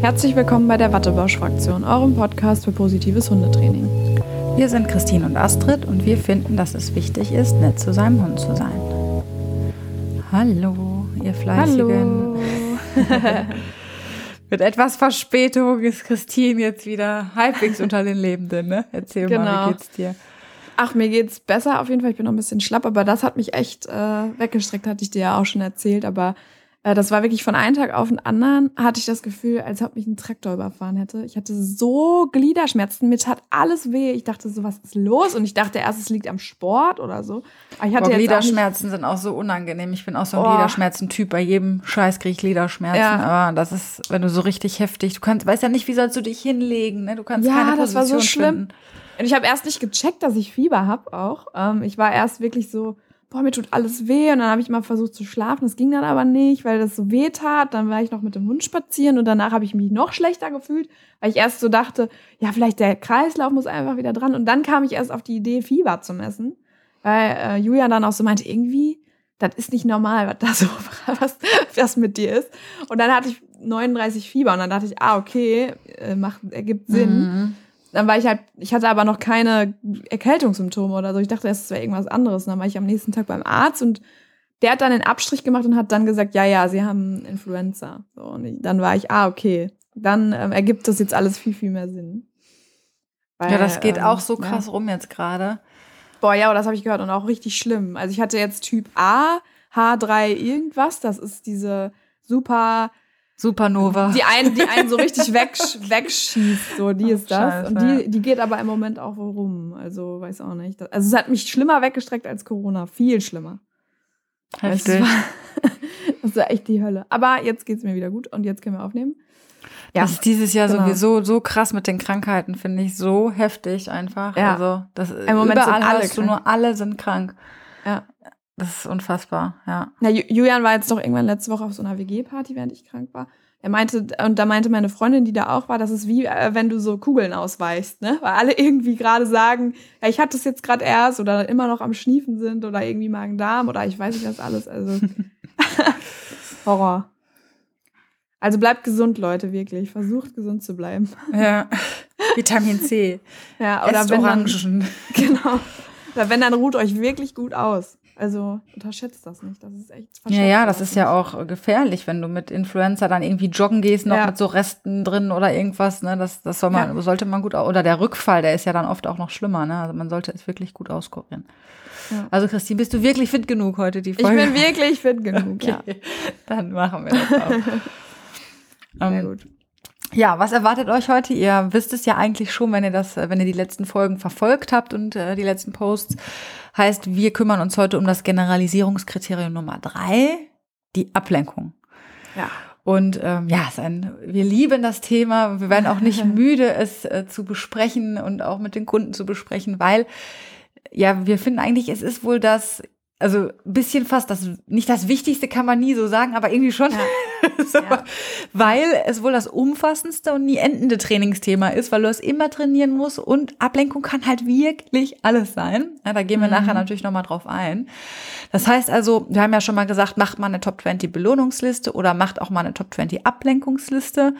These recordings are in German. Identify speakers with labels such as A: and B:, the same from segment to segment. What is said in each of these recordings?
A: Herzlich willkommen bei der Wattebausch-Fraktion, eurem Podcast für positives Hundetraining.
B: Wir sind Christine und Astrid und wir finden, dass es wichtig ist, nett zu seinem Hund zu sein. Hallo, ihr Fleißigen.
A: Hallo.
B: Mit etwas Verspätung ist Christine jetzt wieder halbwegs unter den Lebenden, ne? Erzähl mal,
A: Genau.
B: wie geht's dir?
A: Ach, mir geht's besser auf jeden Fall. Ich bin noch ein bisschen schlapp, aber das hat mich echt äh, weggestreckt, hatte ich dir ja auch schon erzählt. Aber das war wirklich von einem Tag auf den anderen, hatte ich das Gefühl, als ob mich ein Traktor überfahren hätte. Ich hatte so Gliederschmerzen, mir tat alles weh. Ich dachte so, was ist los? Und ich dachte erst, es liegt am Sport oder so. Aber ich hatte
B: Boah,
A: jetzt auch
B: Gliederschmerzen sind auch so unangenehm. Ich bin auch so ein
A: Oh.
B: Gliederschmerzen-Typ. Bei jedem Scheiß kriege ich Gliederschmerzen.
A: Ja.
B: Aber das ist, wenn du so richtig heftig, du kannst, weißt ja nicht, wie sollst du dich hinlegen, ne? Du kannst
A: Ja,
B: keine
A: das
B: Position
A: war so schlimm.
B: finden.
A: Und ich habe erst nicht gecheckt, dass ich Fieber habe auch. Ähm, ich war erst wirklich so, boah, mir tut alles weh. Und dann habe ich mal versucht zu schlafen. Das ging dann aber nicht, weil das so weh tat. Dann war ich noch mit dem Hund spazieren und danach habe ich mich noch schlechter gefühlt, weil ich erst so dachte, ja, vielleicht der Kreislauf muss einfach wieder dran. Und dann kam ich erst auf die Idee, Fieber zu messen. Weil äh, Julian dann auch so meinte, irgendwie, das ist nicht normal, was da so, was, was mit dir ist. Und dann hatte ich 39 Fieber und dann dachte ich, ah, okay, äh, macht, ergibt Sinn
B: Mhm.
A: Dann war ich halt, ich hatte aber noch keine Erkältungssymptome oder so. Ich dachte, es wäre irgendwas anderes. Und dann war ich am nächsten Tag beim Arzt und der hat dann einen Abstrich gemacht und hat dann gesagt, ja, ja, sie haben Influenza. So, und ich, dann war ich, ah, okay. Dann ähm, ergibt das jetzt alles viel, viel mehr Sinn. Weil,
B: Ja, das geht
A: ähm,
B: auch so
A: ja.
B: krass rum jetzt gerade.
A: Boah, ja, das habe ich gehört und auch richtig schlimm. Also ich hatte jetzt Typ A, H3 irgendwas. Das ist diese super
B: Supernova.
A: Die einen, die einen so richtig weg, wegschießt, so, die
B: Oh,
A: ist das.
B: Scheiße,
A: und die, die geht aber im Moment auch rum. Also, weiß auch nicht. Also, es hat mich schlimmer weggestreckt als Corona. Viel schlimmer. Es
B: Heftig.
A: war, das war echt die Hölle. Aber jetzt geht's mir wieder gut und jetzt können wir aufnehmen. Ja,
B: Das ist dieses Jahr
A: genau.
B: sowieso so krass mit den Krankheiten, finde ich so heftig einfach.
A: Ja.
B: Also das
A: Im Moment sind
B: überall
A: alle
B: du
A: krank.
B: nur alle sind krank.
A: Ja.
B: Das ist unfassbar, ja.
A: Na, Ju- Julian war jetzt doch irgendwann letzte Woche auf so einer WG-Party, während ich krank war. Er meinte, und da meinte meine Freundin, die da auch war, das ist wie, äh, wenn du so Kugeln ausweichst, ne? Weil alle irgendwie gerade sagen, ja, ich hatte es jetzt gerade erst oder immer noch am Schniefen sind oder irgendwie Magen-Darm oder ich weiß nicht was alles. Also Horror. Also bleibt gesund, Leute, wirklich. Versucht gesund zu bleiben.
B: Ja. Vitamin C.
A: Ja, oder
B: Esst
A: wenn dann,
B: Orangen.
A: genau. Oder wenn, dann ruht euch wirklich gut aus. Also unterschätzt das nicht. Das ist echt
B: Ja, ja, das ist ja auch gefährlich, wenn du mit Influenza dann irgendwie joggen gehst, noch
A: Ja.
B: mit so Resten drin oder irgendwas, ne? Das, das soll man,
A: Ja.
B: sollte man gut, oder der Rückfall, der ist ja dann oft auch noch schlimmer, ne? Also man sollte es wirklich gut auskurieren.
A: Ja.
B: Also Christine, bist du wirklich fit genug heute, die
A: Ich
B: Folge?
A: bin wirklich fit genug,
B: Okay,
A: ja.
B: dann machen wir das auch.
A: Sehr
B: ähm,
A: gut.
B: Ja, was erwartet euch heute? Ihr wisst es ja eigentlich schon, wenn ihr das, äh, wenn ihr die letzten Folgen verfolgt habt und äh, die letzten Posts. Heißt, wir kümmern uns heute um das Generalisierungskriterium Nummer drei, die Ablenkung.
A: Ja.
B: Und ähm, ja, ein, wir lieben das Thema. Wir werden auch nicht müde, es äh, zu besprechen und auch mit den Kunden zu besprechen, weil ja, wir finden eigentlich, es ist wohl das, also ein bisschen fast das, nicht das Wichtigste kann man nie so sagen, aber irgendwie schon, so,
A: Ja.
B: weil es wohl das umfassendste und nie endende Trainingsthema ist, weil du es immer trainieren musst und Ablenkung kann halt wirklich alles sein. Ja, da gehen wir
A: Mhm.
B: nachher natürlich nochmal drauf ein. Das heißt also, wir haben ja schon mal gesagt, macht mal eine Top 20 Belohnungsliste oder macht auch mal eine Top 20 Ablenkungsliste.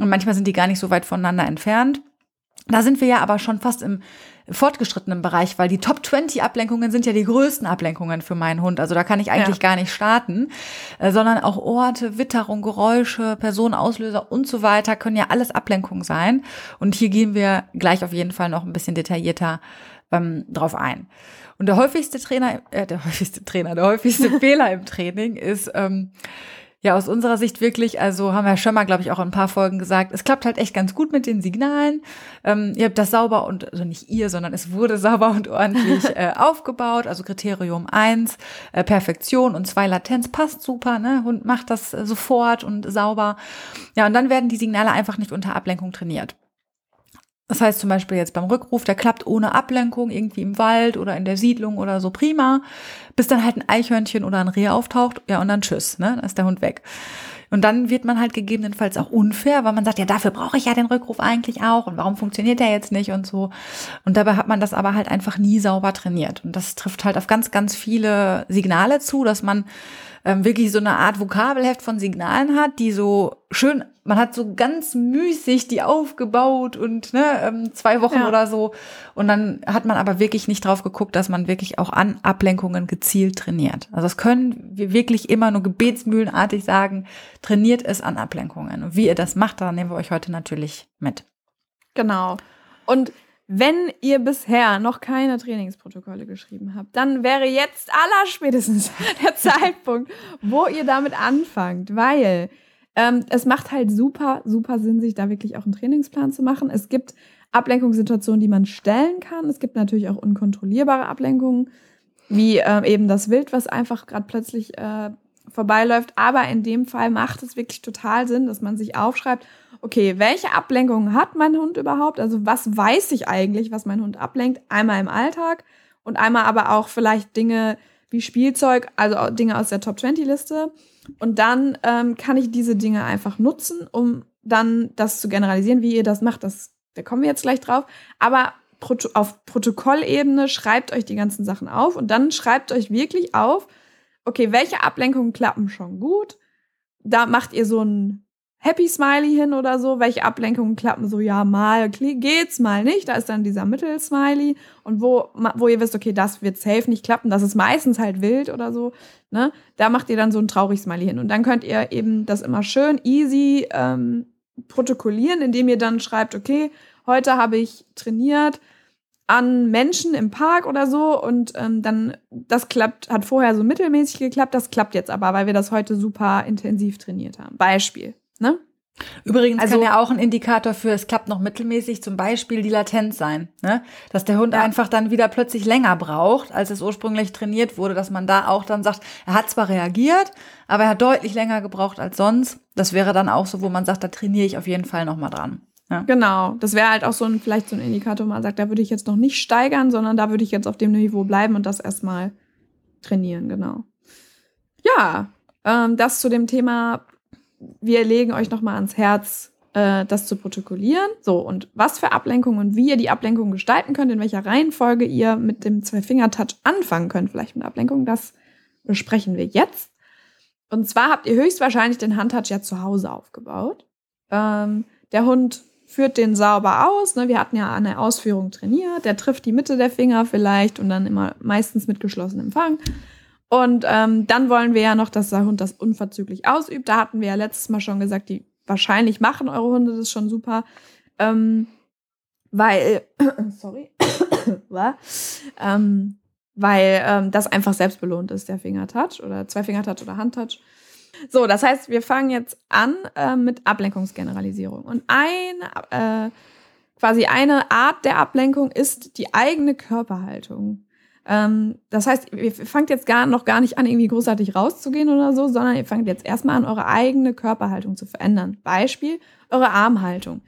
B: Und manchmal sind die gar nicht so weit voneinander entfernt. Da sind wir ja aber schon fast im fortgeschrittenen Bereich, weil die Top 20 Ablenkungen sind ja die größten Ablenkungen für meinen Hund. Also da kann ich eigentlich
A: Ja.
B: gar nicht starten, äh, sondern auch Orte, Witterung, Geräusche, Personenauslöser und so weiter können ja alles Ablenkung sein. Und hier gehen wir gleich auf jeden Fall noch ein bisschen detaillierter ähm, drauf ein. Und der häufigste Trainer, äh, der häufigste Trainer, der häufigste Fehler im Training ist, ähm, ja, aus unserer Sicht wirklich, also haben wir schon mal, glaube ich, auch in ein paar Folgen gesagt, es klappt halt echt ganz gut mit den Signalen. Ähm, ihr habt das sauber und, also nicht ihr, sondern es wurde sauber und ordentlich äh, aufgebaut. Also Kriterium eins äh, Perfektion und zwei Latenz passt super, ne? Hund macht das äh, sofort und sauber. Ja, und dann werden die Signale einfach nicht unter Ablenkung trainiert. Das heißt zum Beispiel jetzt beim Rückruf, der klappt ohne Ablenkung irgendwie im Wald oder in der Siedlung oder so prima, bis dann halt ein Eichhörnchen oder ein Reh auftaucht, ja und dann tschüss, ne, dann ist der Hund weg. Und dann wird man halt gegebenenfalls auch unfair, weil man sagt, ja, dafür brauche ich ja den Rückruf eigentlich auch und warum funktioniert der jetzt nicht und so. Und dabei hat man das aber halt einfach nie sauber trainiert. Und das trifft halt auf ganz, ganz viele Signale zu, dass man ähm, wirklich so eine Art Vokabelheft von Signalen hat, die so schön man hat so ganz müßig die aufgebaut und ne, ähm, zwei Wochen
A: Ja.
B: oder so. Und dann hat man aber wirklich nicht drauf geguckt, dass man wirklich auch an Ablenkungen gezielt trainiert. Also das können wir wirklich immer nur gebetsmühlenartig sagen, trainiert es an Ablenkungen. Und wie ihr das macht, da nehmen wir euch heute natürlich mit.
A: Genau. Und wenn ihr bisher noch keine Trainingsprotokolle geschrieben habt, dann wäre jetzt allerspätestens der Zeitpunkt, wo ihr damit anfangt, weil ähm, es macht halt super, super Sinn, sich da wirklich auch einen Trainingsplan zu machen. Es gibt Ablenkungssituationen, die man stellen kann. Es gibt natürlich auch unkontrollierbare Ablenkungen, wie ähm, eben das Wild, was einfach gerade plötzlich äh, vorbeiläuft. Aber in dem Fall macht es wirklich total Sinn, dass man sich aufschreibt, okay, welche Ablenkungen hat mein Hund überhaupt? Also was weiß ich eigentlich, was mein Hund ablenkt? Einmal im Alltag und einmal aber auch vielleicht Dinge wie Spielzeug, also Dinge aus der Top 20 Liste. Und dann ähm, kann ich diese Dinge einfach nutzen, um dann das zu generalisieren, wie ihr das macht. Das, da kommen wir jetzt gleich drauf. Aber Proto auf Protokollebene schreibt euch die ganzen Sachen auf und dann schreibt euch wirklich auf, okay, welche Ablenkungen klappen schon gut? Da macht ihr so ein Happy Smiley hin oder so. Welche Ablenkungen klappen so, ja, mal geht's, mal nicht. Da ist dann dieser Mittel-Smiley. Und wo, wo ihr wisst, okay, das wird safe nicht klappen, das ist meistens halt wild oder so, ne? Da macht ihr dann so ein traurig Smiley hin. Und dann könnt ihr eben das immer schön easy ähm, protokollieren, indem ihr dann schreibt, okay, heute habe ich trainiert an Menschen im Park oder so und ähm, dann, das klappt, hat vorher so mittelmäßig geklappt, das klappt jetzt aber, weil wir das heute super intensiv trainiert haben. Beispiel, ne?
B: Übrigens
A: Also-
B: kann ja auch ein Indikator für, es klappt noch mittelmäßig, zum Beispiel die Latenz sein. Ne? Dass der Hund
A: Ja.
B: einfach dann wieder plötzlich länger braucht, als es ursprünglich trainiert wurde, dass man da auch dann sagt, er hat zwar reagiert, aber er hat deutlich länger gebraucht als sonst. Das wäre dann auch so, wo man sagt, da trainiere ich auf jeden Fall nochmal dran. Ja.
A: Genau, das wäre halt auch so ein, vielleicht so ein Indikator, wo man sagt, da würde ich jetzt noch nicht steigern, sondern da würde ich jetzt auf dem Niveau bleiben und das erstmal trainieren, genau. Ja, ähm, das zu dem Thema, wir legen euch nochmal ans Herz, äh, das zu protokollieren. So, und was für Ablenkungen und wie ihr die Ablenkung gestalten könnt, in welcher Reihenfolge ihr mit dem Zwei-Finger-Touch anfangen könnt, vielleicht mit Ablenkung, das besprechen wir jetzt. Und zwar habt ihr höchstwahrscheinlich den Handtouch ja zu Hause aufgebaut. Ähm, der Hund führt den sauber aus. Ne? Wir hatten ja der Ausführung trainiert. Der trifft die Mitte der Finger vielleicht und dann immer meistens mit geschlossenem Fang. Und ähm, dann wollen wir ja noch, dass der Hund das unverzüglich ausübt. Da hatten wir ja letztes Mal schon gesagt, die wahrscheinlich machen eure Hunde das schon super. Ähm, weil, sorry, ähm, weil ähm, das einfach selbstbelohnt ist, der Fingertouch oder Zwei-Finger-Touch oder Handtouch. So, das heißt, wir fangen jetzt an äh, mit Ablenkungsgeneralisierung. Und eine, äh, quasi eine Art der Ablenkung ist die eigene Körperhaltung. Ähm, das heißt, ihr fangt jetzt gar, noch gar nicht an, irgendwie großartig rauszugehen oder so, sondern ihr fangt jetzt erstmal an, eure eigene Körperhaltung zu verändern. Beispiel, eure Armhaltung.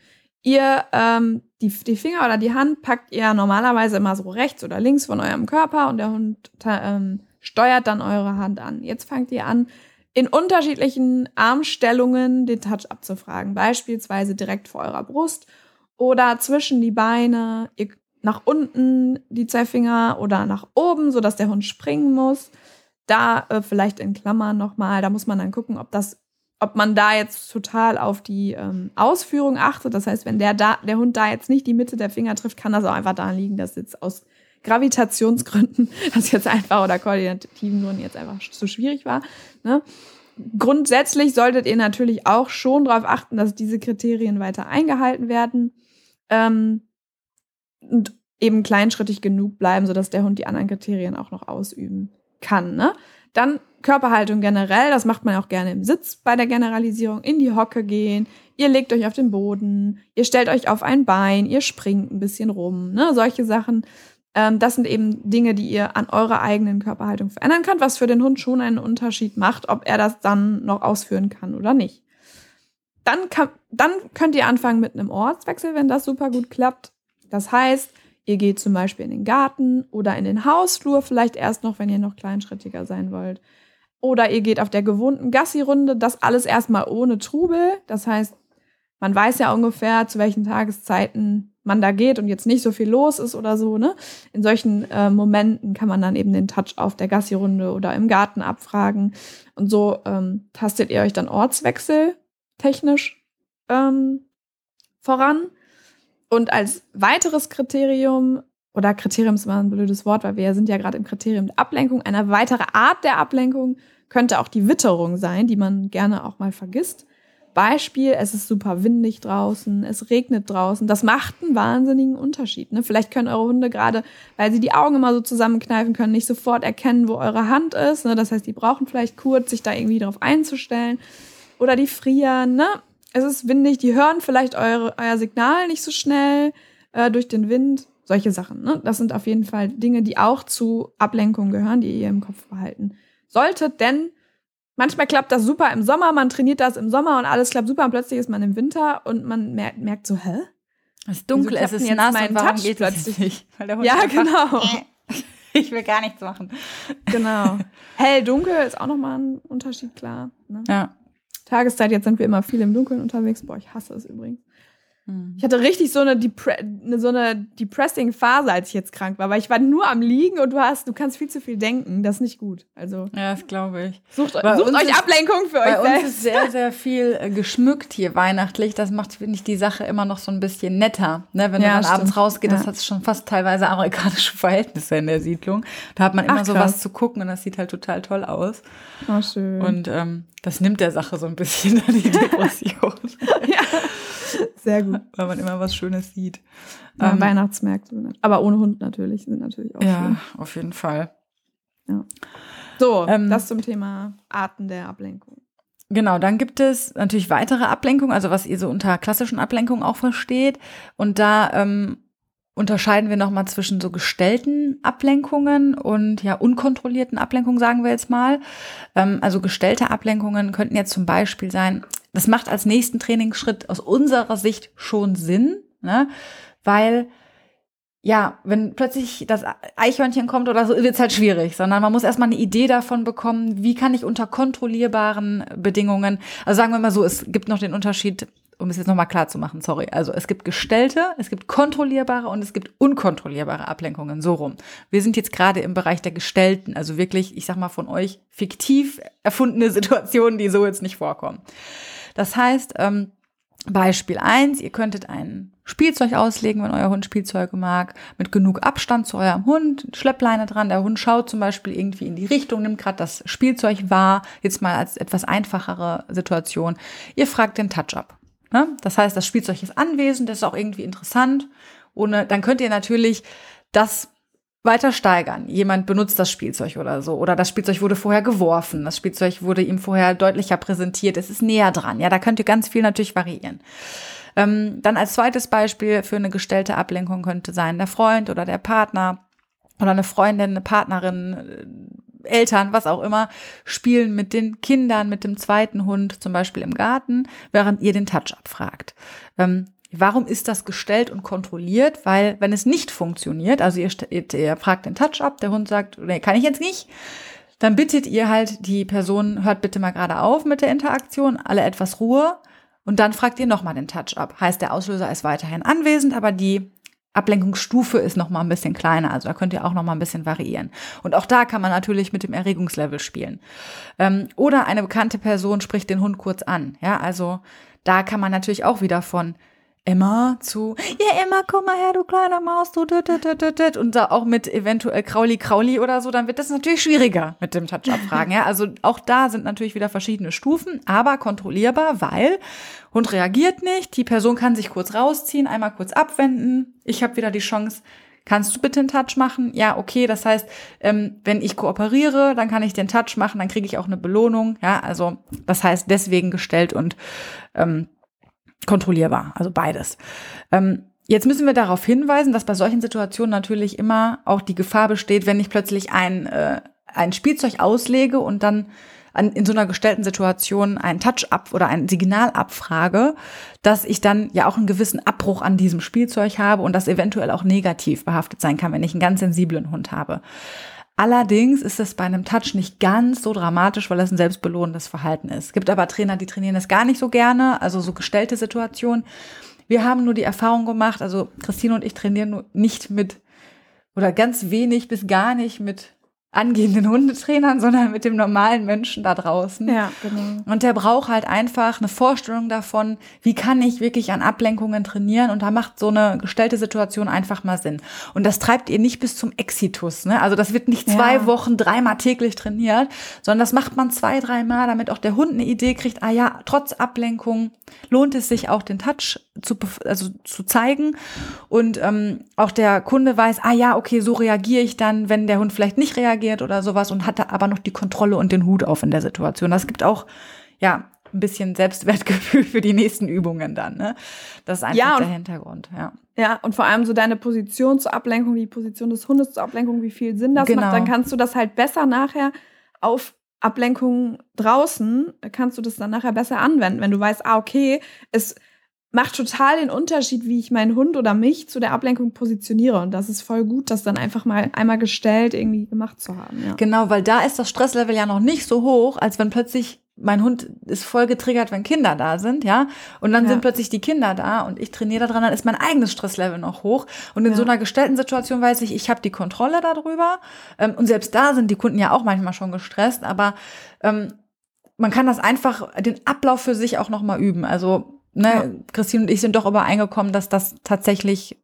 A: Ihr, ähm, die, die Finger oder die Hand packt ihr normalerweise immer so rechts oder links von eurem Körper und der Hund ähm, steuert dann eure Hand an. Jetzt fangt ihr an, in unterschiedlichen Armstellungen den Touch abzufragen. Beispielsweise direkt vor eurer Brust oder zwischen die Beine, ihr, nach unten die zwei Finger oder nach oben, sodass der Hund springen muss. Da äh, vielleicht in Klammern nochmal, da muss man dann gucken, ob das, ob man da jetzt total auf die ähm, Ausführung achtet. Das heißt, wenn der, da, der Hund da jetzt nicht die Mitte der Finger trifft, kann das auch einfach daran liegen, dass jetzt aus Gravitationsgründen das jetzt einfach oder koordinativen Gründen jetzt einfach zu schwierig war. Ne? Grundsätzlich solltet ihr natürlich auch schon darauf achten, dass diese Kriterien weiter eingehalten werden ähm, und eben kleinschrittig genug bleiben, sodass der Hund die anderen Kriterien auch noch ausüben kann. Ne? Dann Körperhaltung generell, das macht man auch gerne im Sitz bei der Generalisierung, in die Hocke gehen, ihr legt euch auf den Boden, ihr stellt euch auf ein Bein, ihr springt ein bisschen rum, ne? solche Sachen. Ähm, das sind eben Dinge, die ihr an eurer eigenen Körperhaltung verändern könnt, was für den Hund schon einen Unterschied macht, ob er das dann noch ausführen kann oder nicht. Dann, kann, dann könnt ihr anfangen mit einem Ortswechsel, wenn das super gut klappt. Das heißt, ihr geht zum Beispiel in den Garten oder in den Hausflur, vielleicht erst noch, wenn ihr noch kleinschrittiger sein wollt. Oder ihr geht auf der gewohnten Gassi-Runde, das alles erstmal ohne Trubel. Das heißt, man weiß ja ungefähr, zu welchen Tageszeiten man da geht und jetzt nicht so viel los ist oder so. Ne? In solchen äh, Momenten kann man dann eben den Touch auf der Gassi-Runde oder im Garten abfragen. Und so ähm, tastet ihr euch dann Ortswechsel technisch ähm, voran. Und als weiteres Kriterium, oder Kriterium ist mal ein blödes Wort, weil wir sind ja gerade im Kriterium der Ablenkung, eine weitere Art der Ablenkung könnte auch die Witterung sein, die man gerne auch mal vergisst. Beispiel, es ist super windig draußen, es regnet draußen. Das macht einen wahnsinnigen Unterschied. Ne? Vielleicht können eure Hunde gerade, weil sie die Augen immer so zusammenkneifen können, nicht sofort erkennen, wo eure Hand ist. Ne? Das heißt, die brauchen vielleicht kurz, sich da irgendwie darauf einzustellen. Oder die frieren, ne? Es ist windig, die hören vielleicht eure, euer Signal nicht so schnell äh, durch den Wind. Solche Sachen. Ne? Das sind auf jeden Fall Dinge, die auch zu Ablenkungen gehören, die ihr im Kopf behalten solltet. Denn manchmal klappt das super im Sommer, man trainiert das im Sommer und alles klappt super und plötzlich ist man im Winter und man merkt, merkt so, hä?
B: Es ist dunkel, es ist nass und warum Touch geht plötzlich nicht?
A: ja, genau.
B: ich will gar nichts machen.
A: Genau. Hell, dunkel ist auch nochmal ein Unterschied, klar. Ne?
B: Ja.
A: Tageszeit, jetzt sind wir immer viel im Dunkeln unterwegs. Boah, ich hasse es übrigens. Hm. Ich hatte richtig so eine, Depre so eine depressing Phase, als ich jetzt krank war, weil ich war nur am Liegen und du hast, du kannst viel zu viel denken. Das ist nicht gut. Also
B: ja, das glaube ich.
A: Sucht, sucht euch ist, Ablenkung für
B: bei
A: euch
B: Bei uns ist sehr, sehr viel äh, geschmückt hier weihnachtlich. Das macht, finde ich, die Sache immer noch so ein bisschen netter. Ne? Wenn ja, stimmt. abends rausgehst, ja. das hat schon fast teilweise amerikanische Verhältnisse in der Siedlung. Da hat man immer Ach, so was zu gucken und das sieht halt total toll aus.
A: Oh, schön.
B: Und ähm, das nimmt der Sache so ein bisschen die Depression.
A: ja. Sehr gut.
B: Weil man immer was Schönes sieht.
A: Ja, ähm, Weihnachtsmärkte. Aber ohne Hund natürlich, sind natürlich auch
B: Ja,
A: schön.
B: auf jeden Fall.
A: Ja. So, ähm, das zum Thema Arten der Ablenkung.
B: Genau, dann gibt es natürlich weitere Ablenkungen, also was ihr so unter klassischen Ablenkungen auch versteht. Und da ähm, unterscheiden wir nochmal zwischen so gestellten Ablenkungen und ja unkontrollierten Ablenkungen, sagen wir jetzt mal. Ähm, also gestellte Ablenkungen könnten jetzt zum Beispiel sein, das macht als nächsten Trainingsschritt aus unserer Sicht schon Sinn, ne? weil ja, wenn plötzlich das Eichhörnchen kommt oder so, wird es halt schwierig, sondern man muss erstmal eine Idee davon bekommen, wie kann ich unter kontrollierbaren Bedingungen, also sagen wir mal so, es gibt noch den Unterschied, um es jetzt nochmal klar zu machen, sorry. Also es gibt gestellte, es gibt kontrollierbare und es gibt unkontrollierbare Ablenkungen, so rum. Wir sind jetzt gerade im Bereich der gestellten, also wirklich, ich sag mal von euch, fiktiv erfundene Situationen, die so jetzt nicht vorkommen. Das heißt, ähm, Beispiel eins: ihr könntet ein Spielzeug auslegen, wenn euer Hund Spielzeuge mag, mit genug Abstand zu eurem Hund, Schleppleine dran. Der Hund schaut zum Beispiel irgendwie in die Richtung, nimmt gerade das Spielzeug wahr, jetzt mal als etwas einfachere Situation. Ihr fragt den Touch-up. Ne? Das heißt, das Spielzeug ist anwesend, das ist auch irgendwie interessant. Ohne, dann könnt ihr natürlich das weiter steigern. Jemand benutzt das Spielzeug oder so. Oder das Spielzeug wurde vorher geworfen. Das Spielzeug wurde ihm vorher deutlicher präsentiert. Es ist näher dran. Ja, da könnt ihr ganz viel natürlich variieren. Ähm, dann als zweites Beispiel für eine gestellte Ablenkung könnte sein der Freund oder der Partner oder eine Freundin, eine Partnerin, äh, Eltern, was auch immer, spielen mit den Kindern, mit dem zweiten Hund, zum Beispiel im Garten, während ihr den Touch abfragt. Ähm, Warum ist das gestellt und kontrolliert? Weil wenn es nicht funktioniert, also ihr, ihr fragt den Touch ab, der Hund sagt, nee, kann ich jetzt nicht, dann bittet ihr halt die Person, hört bitte mal gerade auf mit der Interaktion, alle etwas Ruhe und dann fragt ihr nochmal den Touch ab. Heißt, der Auslöser ist weiterhin anwesend, aber die Ablenkungsstufe ist noch mal ein bisschen kleiner, also da könnt ihr auch noch mal ein bisschen variieren. Und auch da kann man natürlich mit dem Erregungslevel spielen. Ähm, oder eine bekannte Person spricht den Hund kurz an. Ja, also da kann man natürlich auch wieder von Emma zu, ja Emma, komm mal her, du kleiner Maus, du, dit, dit, dit, dit. und da auch mit eventuell Krauli, Krauli oder so, dann wird das natürlich schwieriger mit dem Touch-Up-Fragen. ja, also auch da sind natürlich wieder verschiedene Stufen, aber kontrollierbar, weil Hund reagiert nicht, die Person kann sich kurz rausziehen, einmal kurz abwenden, ich habe wieder die Chance, Kannst du bitte einen Touch machen? Ja, okay. Das heißt, ähm, wenn ich kooperiere, dann kann ich den Touch machen, dann kriege ich auch eine Belohnung. Ja, also das heißt deswegen gestellt und ähm, kontrollierbar, also beides. Ähm, jetzt müssen wir darauf hinweisen, dass bei solchen Situationen natürlich immer auch die Gefahr besteht, wenn ich plötzlich ein, äh, ein Spielzeug auslege und dann an, in so einer gestellten Situation ein Touch-up oder ein Signal abfrage, dass ich dann ja auch einen gewissen Abbruch an diesem Spielzeug habe und das eventuell auch negativ behaftet sein kann, wenn ich einen ganz sensiblen Hund habe. Allerdings ist es bei einem Touch nicht ganz so dramatisch, weil es ein selbstbelohnendes Verhalten ist. Es gibt aber Trainer, die trainieren das gar nicht so gerne, also so gestellte Situationen. Wir haben nur die Erfahrung gemacht, also Christine und ich trainieren nur nicht mit oder ganz wenig bis gar nicht mit angehenden Hundetrainern, sondern mit dem normalen Menschen da draußen.
A: Ja, genau.
B: Und der braucht halt einfach eine Vorstellung davon, wie kann ich wirklich an Ablenkungen trainieren und da macht so eine gestellte Situation einfach mal Sinn. Und das treibt ihr nicht bis zum Exitus, ne? Also das wird nicht zwei
A: Ja.
B: Wochen dreimal täglich trainiert, sondern das macht man zwei, dreimal, damit auch der Hund eine Idee kriegt, ah ja, trotz Ablenkung lohnt es sich auch den Touch zu, also zu zeigen und ähm, auch der Kunde weiß, ah ja, okay, so reagiere ich dann, wenn der Hund vielleicht nicht reagiert oder sowas und hat da aber noch die Kontrolle und den Hut auf in der Situation. Das gibt auch, ja, ein bisschen Selbstwertgefühl für die nächsten Übungen dann. Ne? Das ist einfach
A: Ja, und-
B: der Hintergrund, ja.
A: Ja, und vor allem so deine Position zur Ablenkung, die Position des Hundes zur Ablenkung, wie viel Sinn das
B: Genau.
A: macht, dann kannst du das halt besser nachher auf Ablenkung draußen, kannst du das dann nachher besser anwenden, wenn du weißt, ah, okay, es macht total den Unterschied, wie ich meinen Hund oder mich zu der Ablenkung positioniere. Und das ist voll gut, das dann einfach mal einmal gestellt irgendwie gemacht zu haben. Ja.
B: Genau, weil da ist das Stresslevel ja noch nicht so hoch, als wenn plötzlich mein Hund ist voll getriggert, wenn Kinder da sind, ja. Und dann
A: Ja.
B: sind plötzlich die Kinder da und ich trainiere daran, dann ist mein eigenes Stresslevel noch hoch. Und in
A: Ja.
B: so einer gestellten Situation weiß ich, ich habe die Kontrolle darüber. Ähm, und selbst da sind die Kunden ja auch manchmal schon gestresst, aber ähm, man kann das einfach, den Ablauf für sich auch nochmal üben. Also, ne,
A: Ja.
B: Christine und ich sind doch übereingekommen, dass das tatsächlich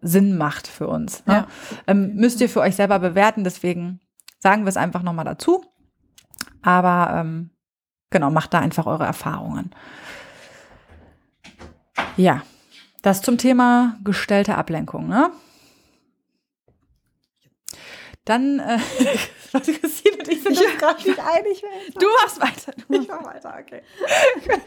B: Sinn macht für uns. Ne?
A: Ja.
B: Ähm, müsst ihr für euch selber bewerten, deswegen sagen wir es einfach nochmal dazu. Aber ähm, genau, macht da einfach eure Erfahrungen. Ja, das zum Thema gestellte Ablenkung, ne? Dann, äh, Christine und ich sind uns gerade nicht einig.
A: Du machst weiter. Du
B: Ich mach weiter, okay.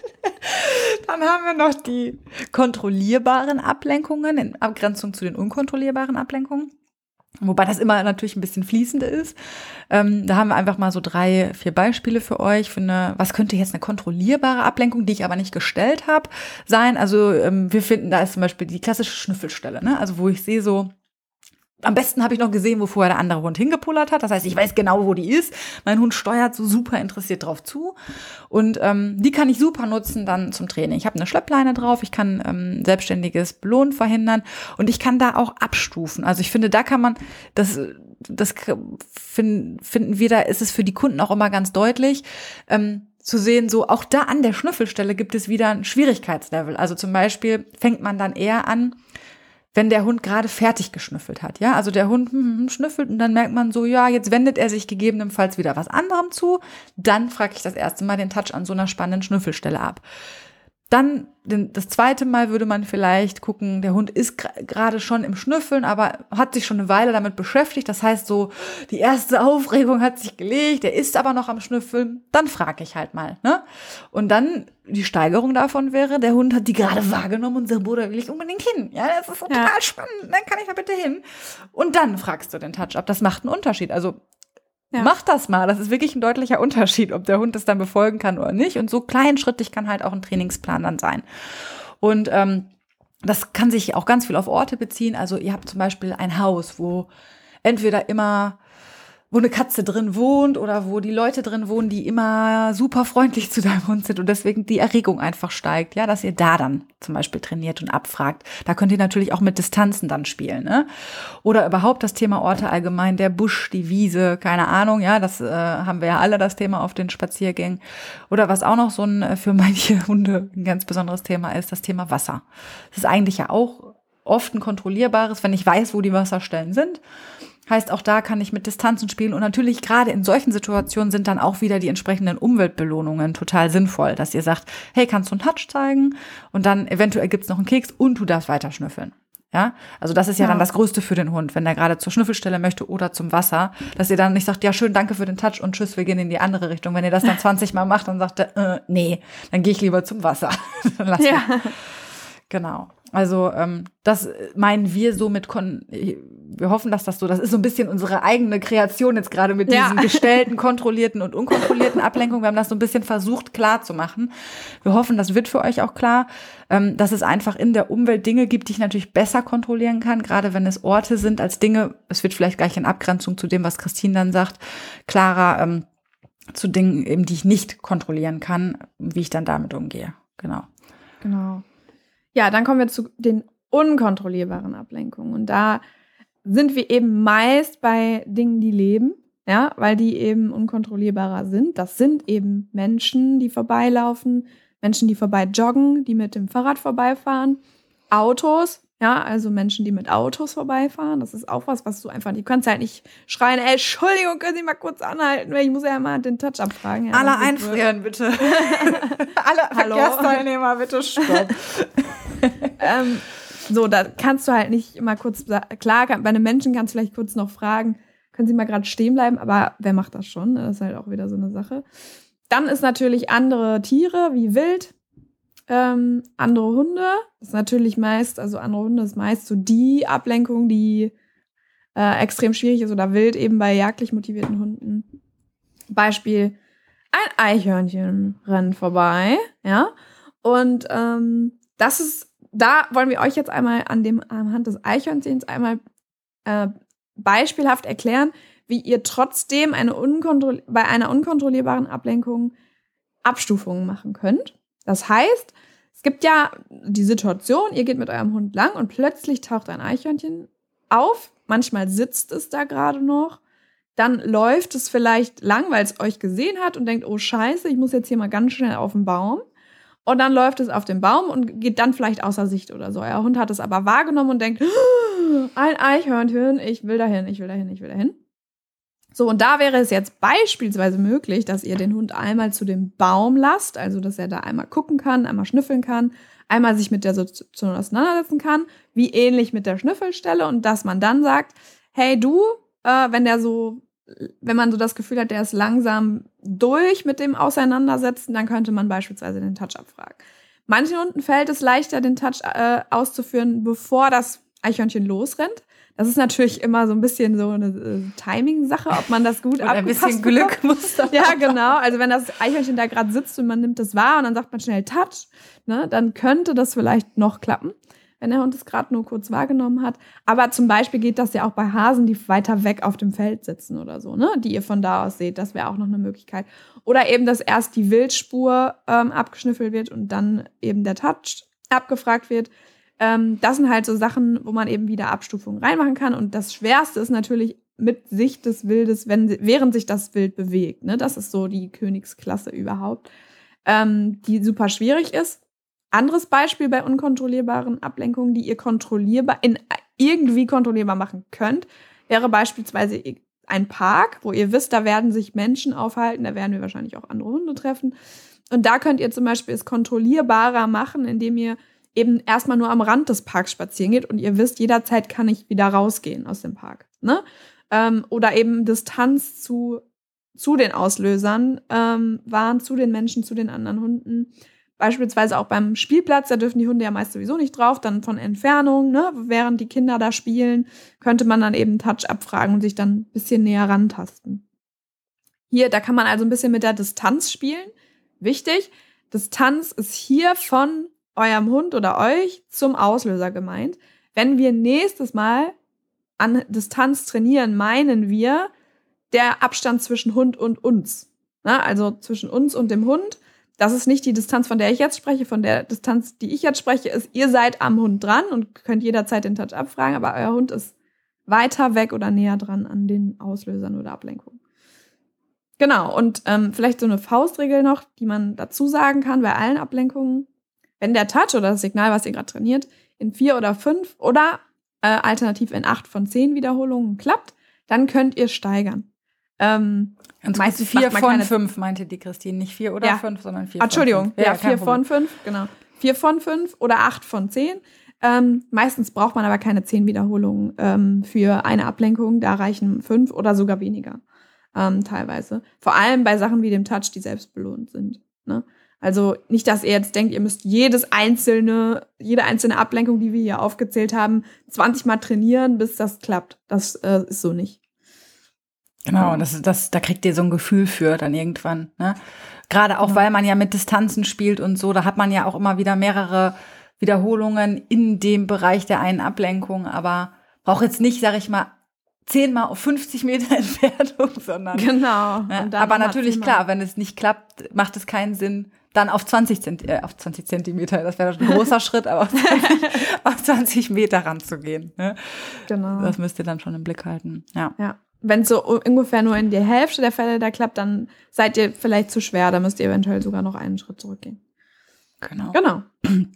B: Dann haben wir noch die kontrollierbaren Ablenkungen in Abgrenzung zu den unkontrollierbaren Ablenkungen. Wobei das immer natürlich ein bisschen fließend ist. Ähm, da haben wir einfach mal so drei, vier Beispiele für euch. Für eine, was könnte jetzt eine kontrollierbare Ablenkung, die ich aber nicht gestellt habe, sein? Also ähm, wir finden, da ist zum Beispiel die klassische Schnüffelstelle. Ne? Also wo ich sehe so, am besten habe ich noch gesehen, wo vorher der andere Hund hingepullert hat. Das heißt, ich weiß genau, wo die ist. Mein Hund steuert so super interessiert drauf zu. Und ähm, die kann ich super nutzen dann zum Training. Ich habe eine Schleppleine drauf, ich kann ähm, selbstständiges Belohnen verhindern und ich kann da auch abstufen. Also ich finde, da kann man, das, das finden, finden wir, da ist es für die Kunden auch immer ganz deutlich. Ähm, zu sehen, so auch da an der Schnüffelstelle gibt es wieder ein Schwierigkeitslevel. Also zum Beispiel fängt man dann eher an, wenn der Hund gerade fertig geschnüffelt hat, ja, also der Hund hm, hm, schnüffelt und dann merkt man so, ja, jetzt wendet er sich gegebenenfalls wieder was anderem zu, dann frage ich das erste Mal den Touch an so einer spannenden Schnüffelstelle ab. Dann das zweite Mal würde man vielleicht gucken, der Hund ist gerade schon im Schnüffeln, aber hat sich schon eine Weile damit beschäftigt. Das heißt so, die erste Aufregung hat sich gelegt, er ist aber noch am Schnüffeln. Dann frage ich halt mal, ne? Und dann die Steigerung davon wäre, der Hund hat die gerade wahrgenommen und sagt, Bruder, will ich unbedingt hin. Ja, das ist total
A: Ja.
B: spannend. Dann kann ich da bitte hin. Und dann fragst du den Touch ab. Das macht einen Unterschied. Also
A: Ja.
B: Mach das mal. Das ist wirklich ein deutlicher Unterschied, ob der Hund das dann befolgen kann oder nicht. Und so kleinschrittig kann halt auch ein Trainingsplan dann sein. Und ähm, das kann sich auch ganz viel auf Orte beziehen. Also ihr habt zum Beispiel ein Haus, wo entweder immer wo eine Katze drin wohnt oder wo die Leute drin wohnen, die immer super freundlich zu deinem Hund sind und deswegen die Erregung einfach steigt, ja, dass ihr da dann zum Beispiel trainiert und abfragt. Da könnt ihr natürlich auch mit Distanzen dann spielen, ne? Oder überhaupt das Thema Orte allgemein, der Busch, die Wiese, keine Ahnung, ja, das äh, haben wir ja alle das Thema auf den Spaziergängen. Oder was auch noch so ein äh, für manche Hunde ein ganz besonderes Thema ist, das Thema Wasser. Das ist eigentlich ja auch oft ein kontrollierbares, wenn ich weiß, wo die Wasserstellen sind. Heißt, auch da kann ich mit Distanzen spielen. Und natürlich gerade in solchen Situationen sind dann auch wieder die entsprechenden Umweltbelohnungen total sinnvoll, dass ihr sagt, hey, kannst du einen Touch zeigen? Und dann eventuell gibt's noch einen Keks und du darfst weiter schnüffeln. Ja, also das ist ja,
A: Ja.
B: dann das Größte für den Hund, wenn er gerade zur Schnüffelstelle möchte oder zum Wasser, dass ihr dann nicht sagt, ja schön, danke für den Touch und tschüss, wir gehen in die andere Richtung. Wenn ihr das dann 20 Mal macht, dann sagt er, äh, nee, dann gehe ich lieber zum Wasser. dann lass
A: Ja.
B: Genau. Also ähm, das meinen wir so mit Kon wir hoffen, dass das so, das ist so ein bisschen unsere eigene Kreation jetzt gerade mit
A: Ja.
B: diesen gestellten, kontrollierten und unkontrollierten Ablenkungen. Wir haben das so ein bisschen versucht klar zu machen. Wir hoffen, das wird für euch auch klar, ähm, dass es einfach in der Umwelt Dinge gibt, die ich natürlich besser kontrollieren kann, gerade wenn es Orte sind als Dinge. Es wird vielleicht gleich in Abgrenzung zu dem, was Christine dann sagt, klarer ähm, zu Dingen, eben, die ich nicht kontrollieren kann, wie ich dann damit umgehe. Genau.
A: Genau. Ja, dann kommen wir zu den unkontrollierbaren Ablenkungen. Und da sind wir eben meist bei Dingen, die leben. ja, weil die eben unkontrollierbarer sind. Das sind eben Menschen, die vorbeilaufen, Menschen, die vorbei joggen, die mit dem Fahrrad vorbeifahren, Autos, ja, also Menschen, die mit Autos vorbeifahren. Das ist auch was, was du einfach, du kannst halt nicht schreien, ey, Entschuldigung, können Sie mal kurz anhalten, weil ich muss ja mal den Touch abfragen. Ja,
B: Alle einfrieren, bitte. Alle
A: Hallo?
B: Verkehrsteilnehmer, bitte stopp.
A: ähm, so, da kannst du halt nicht immer kurz, klar, bei einem Menschen kannst du vielleicht kurz noch fragen, können Sie mal gerade stehen bleiben, aber wer macht das schon? Das ist halt auch wieder so eine Sache. Dann ist natürlich andere Tiere wie Wild, ähm, andere Hunde. Das ist natürlich meist, also andere Hunde ist meist so die Ablenkung, die äh, extrem schwierig ist oder wild eben bei jagdlich motivierten Hunden. Beispiel, ein Eichhörnchen rennt vorbei, ja. Und ähm, das ist, da wollen wir euch jetzt einmal an dem anhand des Eichhörnchens einmal äh, beispielhaft erklären, wie ihr trotzdem eine bei einer unkontrollierbaren Ablenkung Abstufungen machen könnt. Das heißt, es gibt ja die Situation, ihr geht mit eurem Hund lang und plötzlich taucht ein Eichhörnchen auf. Manchmal sitzt es da gerade noch. Dann läuft es vielleicht lang, weil es euch gesehen hat und denkt, oh scheiße, ich muss jetzt hier mal ganz schnell auf den Baum. Und dann läuft es auf den Baum und geht dann vielleicht außer Sicht oder so. Euer Hund hat es aber wahrgenommen und denkt, ein Eichhörnchen, ich will dahin, ich will dahin, ich will dahin. So, und da wäre es jetzt beispielsweise möglich, dass ihr den Hund einmal zu dem Baum lasst, also dass er da einmal gucken kann, einmal schnüffeln kann, einmal sich mit der Situation auseinandersetzen kann, wie ähnlich mit der Schnüffelstelle und dass man dann sagt, hey du, äh, wenn der so, wenn man so das Gefühl hat, der ist langsam durch mit dem Auseinandersetzen, dann könnte man beispielsweise den Touch abfragen. Manchen Hunden fällt es leichter, den Touch äh, auszuführen, bevor das Eichhörnchen losrennt. Das ist natürlich immer so ein bisschen so eine äh, Timing-Sache, ob man das gut
B: abgepasst Ein bisschen Glück muss
A: da Ja, genau. Also wenn das Eichhörnchen da gerade sitzt und man nimmt das wahr und dann sagt man schnell Touch, ne, dann könnte das vielleicht noch klappen, wenn der Hund es gerade nur kurz wahrgenommen hat. Aber zum Beispiel geht das ja auch bei Hasen, die weiter weg auf dem Feld sitzen oder so, ne, die ihr von da aus seht. Das wäre auch noch eine Möglichkeit. Oder eben, dass erst die Wildspur ähm, abgeschnüffelt wird und dann eben der Touch abgefragt wird. Ähm, das sind halt so Sachen, wo man eben wieder Abstufungen reinmachen kann. Und das Schwerste ist natürlich mit Sicht des Wildes, wenn, während sich das Wild bewegt. Ne? Das ist so die Königsklasse überhaupt, ähm, die super schwierig ist. Anderes Beispiel bei unkontrollierbaren Ablenkungen, die ihr kontrollierbar, in, irgendwie kontrollierbar machen könnt, wäre beispielsweise ein Park, wo ihr wisst, da werden sich Menschen aufhalten, da werden wir wahrscheinlich auch andere Hunde treffen. Und da könnt ihr zum Beispiel es kontrollierbarer machen, indem ihr eben erstmal nur am Rand des Parks spazieren geht und ihr wisst, jederzeit kann ich wieder rausgehen aus dem Park. Ne? Ähm, oder eben Distanz zu, zu den Auslösern ähm, waren, zu den Menschen, zu den anderen Hunden. Beispielsweise auch beim Spielplatz, da dürfen die Hunde ja meist sowieso nicht drauf, dann von Entfernung, ne? während die Kinder da spielen, könnte man dann eben Touch abfragen und sich dann ein bisschen näher rantasten. Hier, da kann man also ein bisschen mit der Distanz spielen. Wichtig, Distanz ist hier von eurem Hund oder euch zum Auslöser gemeint. Wenn wir nächstes Mal an Distanz trainieren, meinen wir der Abstand zwischen Hund und uns. Na, also zwischen uns und dem Hund. Das ist nicht die Distanz, von der ich jetzt spreche. Von der Distanz, die ich jetzt spreche, ist, ihr seid am Hund dran und könnt jederzeit den Touch abfragen, aber euer Hund ist weiter weg oder näher dran an den Auslösern oder Ablenkungen. Genau, und ähm, vielleicht so eine Faustregel noch, die man dazu sagen kann bei allen Ablenkungen. Wenn der Touch oder das Signal, was ihr gerade trainiert, in vier oder fünf oder äh, alternativ in acht von zehn Wiederholungen klappt, dann könnt ihr steigern.
B: Ähm, meistens vier von fünf, meinte die Christine. Nicht vier oder ja. fünf, sondern vier
A: Entschuldigung,
B: von fünf.
A: ja, ja vier von fünf, genau. Vier von fünf oder acht von zehn. Ähm, meistens braucht man aber keine zehn Wiederholungen ähm, für eine Ablenkung. Da reichen fünf oder sogar weniger ähm, teilweise. Vor allem bei Sachen wie dem Touch, die selbst belohnt sind. Ne? Also nicht, dass ihr jetzt denkt, ihr müsst jedes einzelne, jede einzelne Ablenkung, die wir hier aufgezählt haben, 20 Mal trainieren, bis das klappt. Das äh, ist so nicht.
B: Genau, das, das, da kriegt ihr so ein Gefühl für dann irgendwann. Ne? Gerade auch, ja. weil man ja mit Distanzen spielt und so, da hat man ja auch immer wieder mehrere Wiederholungen in dem Bereich der einen Ablenkung, aber braucht jetzt nicht, sag ich mal, zehnmal auf 50 Meter Entfernung, sondern.
A: Genau.
B: Ne? Aber natürlich klar, wenn es nicht klappt, macht es keinen Sinn, dann auf 20, Zent äh, auf 20 Zentimeter, das wäre ein großer Schritt, aber auf 20, auf 20 Meter ranzugehen. Ne? Genau. Das müsst ihr dann schon im Blick halten. Ja.
A: Ja. Wenn es so ungefähr nur in der Hälfte der Fälle da klappt, dann seid ihr vielleicht zu schwer. Da müsst ihr eventuell sogar noch einen Schritt zurückgehen.
B: Genau.
A: Genau.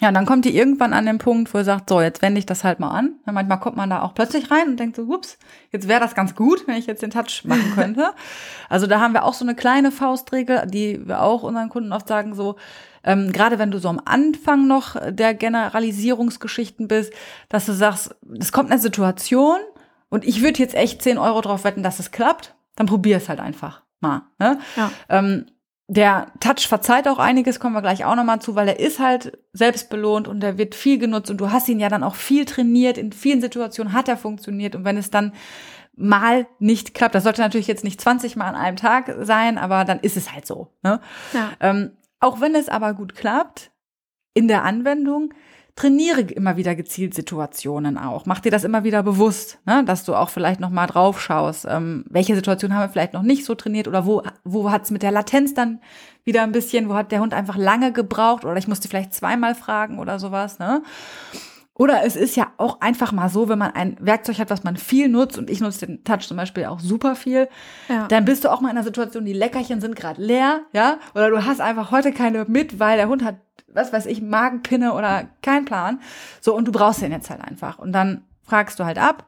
B: Ja, dann kommt ihr irgendwann an den Punkt, wo ihr sagt, so, jetzt wende ich das halt mal an. Ja, manchmal kommt man da auch plötzlich rein und denkt so, ups, jetzt wäre das ganz gut, wenn ich jetzt den Touch machen könnte. also da haben wir auch so eine kleine Faustregel, die wir auch unseren Kunden oft sagen, so, ähm, gerade wenn du so am Anfang noch der Generalisierungsgeschichten bist, dass du sagst, es kommt eine Situation und ich würde jetzt echt 10 Euro drauf wetten, dass es klappt, dann probier es halt einfach mal. Ne?
A: Ja.
B: Ähm, der Touch verzeiht auch einiges, kommen wir gleich auch nochmal zu, weil er ist halt selbst belohnt und der wird viel genutzt und du hast ihn ja dann auch viel trainiert, in vielen Situationen hat er funktioniert und wenn es dann mal nicht klappt, das sollte natürlich jetzt nicht 20 Mal an einem Tag sein, aber dann ist es halt so. Ne?
A: Ja.
B: Ähm, auch wenn es aber gut klappt, in der Anwendung, trainiere immer wieder gezielt Situationen auch. Mach dir das immer wieder bewusst, ne? dass du auch vielleicht noch mal drauf schaust, ähm, welche Situation haben wir vielleicht noch nicht so trainiert oder wo, wo hat's mit der Latenz dann wieder ein bisschen, wo hat der Hund einfach lange gebraucht oder ich musste vielleicht zweimal fragen oder sowas. Ne? Oder es ist ja auch einfach mal so, wenn man ein Werkzeug hat, was man viel nutzt, und ich nutze den Touch zum Beispiel auch super viel,
A: Ja.
B: dann bist du auch mal in einer Situation, die Leckerchen sind gerade leer, ja, oder du hast einfach heute keine mit, weil der Hund hat, was weiß ich, Magenpinne oder kein Plan. So, und du brauchst den jetzt halt einfach. Und dann fragst du halt ab.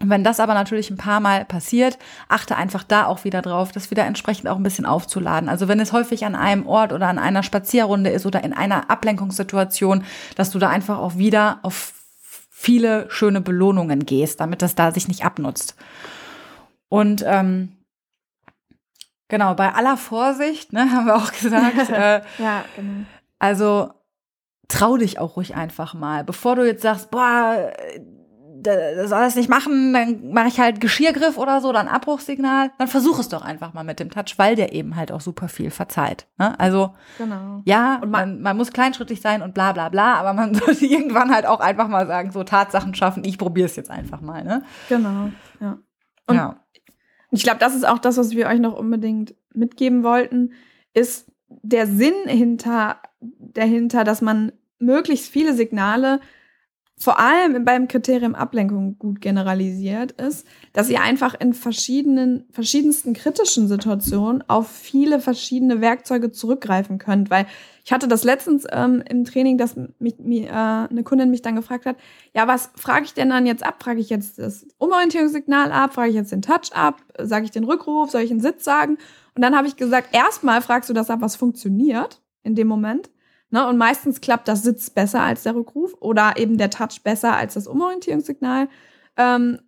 B: Und wenn das aber natürlich ein paar Mal passiert, achte einfach da auch wieder drauf, das wieder entsprechend auch ein bisschen aufzuladen. Also wenn es häufig an einem Ort oder an einer Spazierrunde ist oder in einer Ablenkungssituation, dass du da einfach auch wieder auf viele schöne Belohnungen gehst, damit das da sich nicht abnutzt. Und ähm, genau, bei aller Vorsicht, ne, haben wir auch gesagt, äh,
A: Ja, genau.
B: Also trau dich auch ruhig einfach mal. Bevor du jetzt sagst, boah, das soll das nicht machen, dann mache ich halt Geschirrgriff oder so, dann Abbruchssignal, dann versuch es doch einfach mal mit dem Touch, weil der eben halt auch super viel verzeiht. Ne? Also
A: Genau.
B: ja,
A: Und
B: man, man muss kleinschrittig sein und bla bla bla, aber man sollte irgendwann halt auch einfach mal sagen, so Tatsachen schaffen, ich probiere es jetzt einfach mal. Ne?
A: Genau. Ja. Und
B: ja.
A: ich glaube, das ist auch das, was wir euch noch unbedingt mitgeben wollten, ist der Sinn hinter, dahinter, dass man möglichst viele Signale, vor allem beim Kriterium Ablenkung gut generalisiert ist, dass ihr einfach in verschiedenen, verschiedensten kritischen Situationen auf viele verschiedene Werkzeuge zurückgreifen könnt. Weil ich hatte das letztens ähm, im Training, dass mich, mir, äh, eine Kundin mich dann gefragt hat, ja, was frage ich denn dann jetzt ab? Frage ich jetzt das Umorientierungssignal ab? Frage ich jetzt den Touch ab? Sage ich den Rückruf? Soll ich einen Sitz sagen? Und dann habe ich gesagt, erstmal fragst du das ab, was funktioniert in dem Moment. Ne? Und meistens klappt das Sitz besser als der Rückruf oder eben der Touch besser als das Umorientierungssignal. Ähm,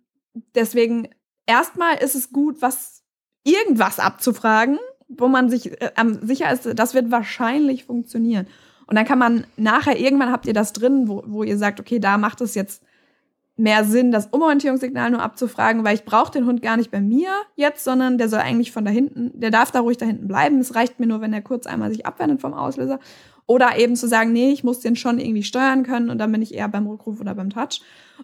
A: deswegen erstmal ist es gut, was irgendwas abzufragen, wo man sich äh, sicher ist, das wird wahrscheinlich funktionieren. Und dann kann man nachher, irgendwann habt ihr das drin, wo, wo ihr sagt, okay, da macht es jetzt mehr Sinn, das Umorientierungssignal nur abzufragen, weil ich brauche den Hund gar nicht bei mir jetzt, sondern der soll eigentlich von da hinten, der darf da ruhig da hinten bleiben. Es reicht mir nur, wenn er kurz einmal sich abwendet vom Auslöser. Oder eben zu sagen, nee, ich muss den schon irgendwie steuern können und dann bin ich eher beim Rückruf oder beim Touch.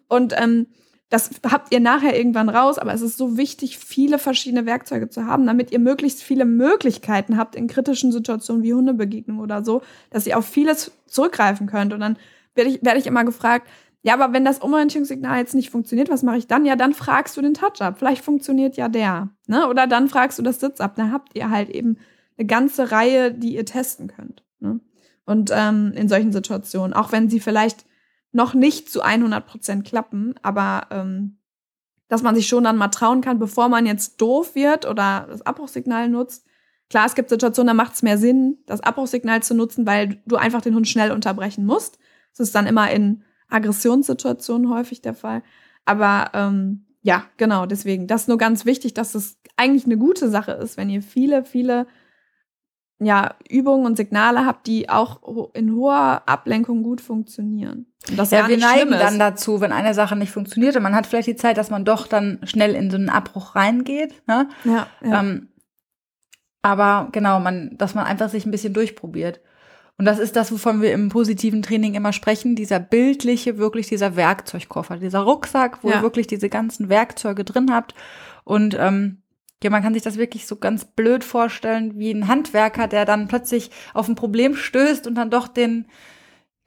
A: Und ähm, das habt ihr nachher irgendwann raus, aber es ist so wichtig, viele verschiedene Werkzeuge zu haben, damit ihr möglichst viele Möglichkeiten habt in kritischen Situationen wie Hundebegegnung oder so, dass ihr auf vieles zurückgreifen könnt. Und dann werde ich, werde ich immer gefragt, ja, aber wenn das Umorientierungssignal jetzt nicht funktioniert, was mache ich dann? Ja, dann fragst du den Touch ab. Vielleicht funktioniert ja der. Ne? Oder dann fragst du das Sitz ab. Dann habt ihr halt eben eine ganze Reihe, die ihr testen könnt. Ne? Und ähm, in solchen Situationen, auch wenn sie vielleicht noch nicht zu 100 Prozent klappen, aber ähm, dass man sich schon dann mal trauen kann, bevor man jetzt doof wird oder das Abbruchssignal nutzt. Klar, es gibt Situationen, da macht es mehr Sinn, das Abbruchssignal zu nutzen, weil du einfach den Hund schnell unterbrechen musst. Das ist dann immer in Aggressionssituationen häufig der Fall. Aber ähm, ja, genau, deswegen. Das ist nur ganz wichtig, dass es eigentlich eine gute Sache ist, wenn ihr viele, viele ja, Übungen und Signale habt, die auch in hoher Ablenkung gut funktionieren. Und das
B: Ja, wir neigen dann dazu, wenn eine Sache nicht funktioniert und man hat vielleicht die Zeit, dass man doch dann schnell in so einen Abbruch reingeht. Ne?
A: Ja, ja.
B: Ähm, aber genau, man, dass man einfach sich ein bisschen durchprobiert. Und das ist das, wovon wir im positiven Training immer sprechen, dieser bildliche, wirklich dieser Werkzeugkoffer, dieser Rucksack, wo
A: Ja.
B: ihr wirklich diese ganzen Werkzeuge drin habt. Und ähm, ja, man kann sich das wirklich so ganz blöd vorstellen, wie ein Handwerker, der dann plötzlich auf ein Problem stößt und dann doch den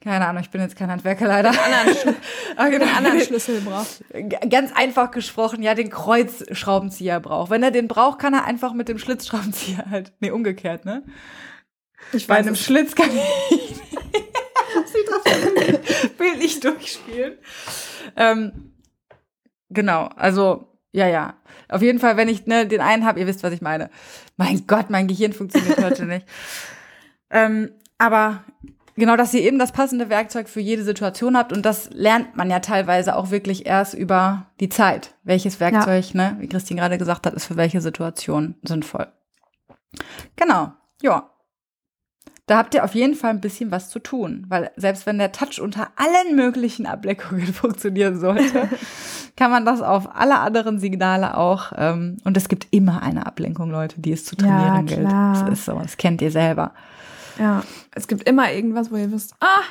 B: keine Ahnung, ich bin jetzt kein Handwerker leider.
A: Anderen, Schl
B: Aber
A: den
B: genau,
A: anderen
B: den-
A: Schlüssel braucht.
B: Ganz einfach gesprochen, ja, den Kreuzschraubenzieher braucht. Wenn er den braucht, kann er einfach mit dem Schlitzschraubenzieher halt. Nee, umgekehrt, ne?
A: Ich
B: Bei einem. Schlitz kann ich bildlich durchspielen. Ähm, genau, also, ja, ja. Auf jeden Fall, wenn ich ne, den einen habe, ihr wisst, was ich meine. Mein Gott, mein Gehirn funktioniert heute nicht. Ähm, aber genau, dass ihr eben das passende Werkzeug für jede Situation habt und das lernt man ja teilweise auch wirklich erst über die Zeit. Welches Werkzeug, ne, wie Christine gerade gesagt hat, ist für welche Situation sinnvoll. Genau, ja. Da habt ihr auf jeden Fall ein bisschen was zu tun, weil selbst wenn der Touch unter allen möglichen Ablenkungen funktionieren sollte, kann man das auf alle anderen Signale auch. Ähm, und es gibt immer eine Ablenkung, Leute, die es zu trainieren gilt.
A: klar.
B: Das ist so, das kennt ihr selber.
A: Ja, es gibt immer irgendwas, wo ihr wisst, ah,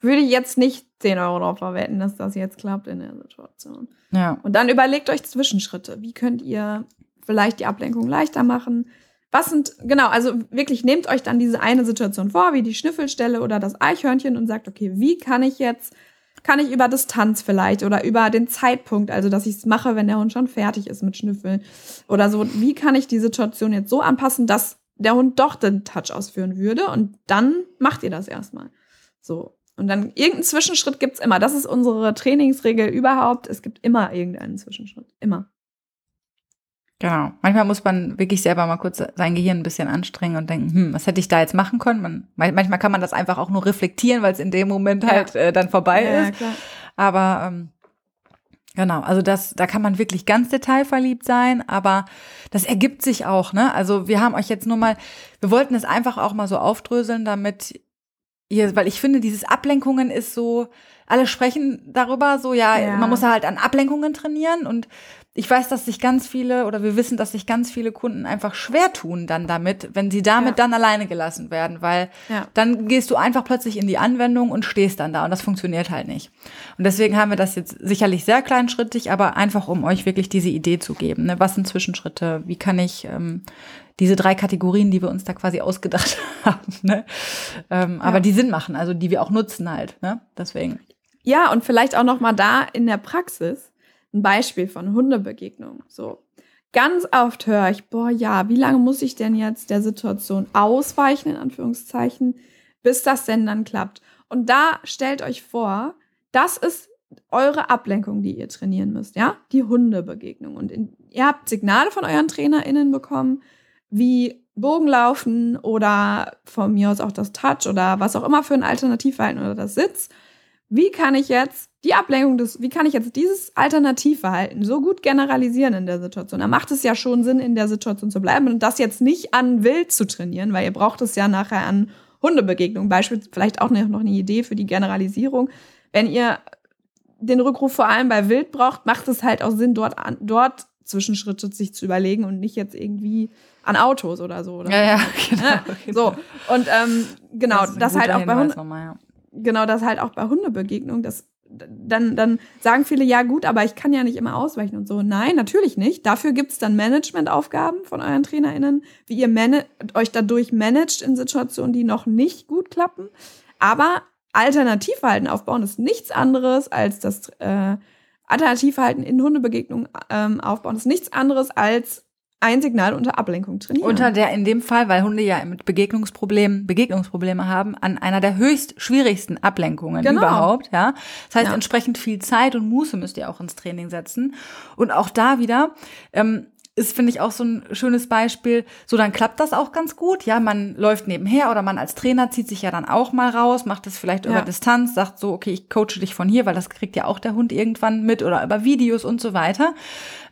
A: würde ich jetzt nicht 10 Euro drauf verwenden, dass das jetzt klappt in der Situation.
B: Ja.
A: Und dann überlegt euch Zwischenschritte. Wie könnt ihr vielleicht die Ablenkung leichter machen? Was sind, genau, also wirklich nehmt euch dann diese eine Situation vor, wie die Schnüffelstelle oder das Eichhörnchen und sagt, okay, wie kann ich jetzt, kann ich über Distanz vielleicht oder über den Zeitpunkt, also dass ich es mache, wenn der Hund schon fertig ist mit Schnüffeln oder so, wie kann ich die Situation jetzt so anpassen, dass der Hund doch den Touch ausführen würde und dann macht ihr das erstmal. So. Und dann irgendeinen Zwischenschritt gibt's immer. Das ist unsere Trainingsregel überhaupt. Es gibt immer irgendeinen Zwischenschritt. Immer.
B: Genau. Manchmal muss man wirklich selber mal kurz sein Gehirn ein bisschen anstrengen und denken, hm, was hätte ich da jetzt machen können? Man, manchmal kann man das einfach auch nur reflektieren, weil es in dem Moment
A: Ja.
B: halt äh, dann vorbei
A: Ja,
B: ist.
A: klar.
B: Aber ähm, genau, also das, da kann man wirklich ganz detailverliebt sein, aber das ergibt sich auch, ne? Also wir haben euch jetzt nur mal, wir wollten es einfach auch mal so aufdröseln, damit ihr, weil ich finde, dieses Ablenkungen ist so, alle sprechen darüber, so ja,
A: Ja.
B: man muss halt an Ablenkungen trainieren und ich weiß, dass sich ganz viele oder wir wissen, dass sich ganz viele Kunden einfach schwer tun dann damit, wenn sie damit
A: Ja.
B: dann alleine gelassen werden, weil
A: Ja.
B: dann gehst du einfach plötzlich in die Anwendung und stehst dann da und das funktioniert halt nicht. Und deswegen haben wir das jetzt sicherlich sehr kleinschrittig, aber einfach um euch wirklich diese Idee zu geben. Ne? Was sind Zwischenschritte? Wie kann ich ähm, diese drei Kategorien, die wir uns da quasi ausgedacht haben, ne? ähm, aber die Sinn machen, also die wir auch nutzen halt. Ne? Deswegen.
A: Ja, und vielleicht auch noch mal da in der Praxis ein Beispiel von Hundebegegnung. So. Ganz oft höre ich, boah, ja, wie lange muss ich denn jetzt der Situation ausweichen, in Anführungszeichen, bis das denn dann klappt? Und da stellt euch vor, das ist eure Ablenkung, die ihr trainieren müsst, ja? Die Hundebegegnung. Und in, ihr habt Signale von euren TrainerInnen bekommen, wie Bogenlaufen oder von mir aus auch das Touch oder was auch immer für ein Alternativverhalten oder das Sitz. Wie kann ich jetzt die Ablenkung des, wie kann ich jetzt dieses Alternativverhalten so gut generalisieren in der Situation? Da macht es ja schon Sinn, in der Situation zu bleiben und das jetzt nicht an Wild zu trainieren, weil ihr braucht es ja nachher an Hundebegegnungen. Beispielsweise vielleicht auch noch eine Idee für die Generalisierung. Wenn ihr den Rückruf vor allem bei Wild braucht, macht es halt auch Sinn, dort, an, dort Zwischenschritte sich zu überlegen und nicht jetzt irgendwie an Autos oder so. Oder
B: Ja, ja, genau.
A: Ja, so, und ähm, genau,
B: ein
A: das, halt auch bei Hunde,
B: nochmal, ja.
A: genau, das halt auch bei Hundebegegnung, das dann, dann sagen viele, ja gut, aber ich kann ja nicht immer ausweichen und so. Nein, natürlich nicht. Dafür gibt's dann Managementaufgaben von euren TrainerInnen, wie ihr euch dadurch managt in Situationen, die noch nicht gut klappen. Aber Alternativverhalten aufbauen ist nichts anderes als das äh, Alternativverhalten in Hundebegegnungen ähm, aufbauen ist nichts anderes als ein Signal unter Ablenkung trainieren.
B: Unter der in dem Fall, weil Hunde ja mit Begegnungsproblemen, Begegnungsprobleme haben, an einer der höchst schwierigsten Ablenkungen
A: Genau.
B: überhaupt, ja. Das heißt,
A: Ja.
B: entsprechend viel Zeit und Muße müsst ihr auch ins Training setzen. Und auch da wieder, ähm, ist, finde ich, auch so ein schönes Beispiel. So, dann klappt das auch ganz gut. Ja, man läuft nebenher oder man als Trainer zieht sich ja dann auch mal raus, macht das vielleicht über
A: Ja.
B: Distanz, sagt so, okay, ich coache dich von hier, weil das kriegt ja auch der Hund irgendwann mit oder über Videos und so weiter.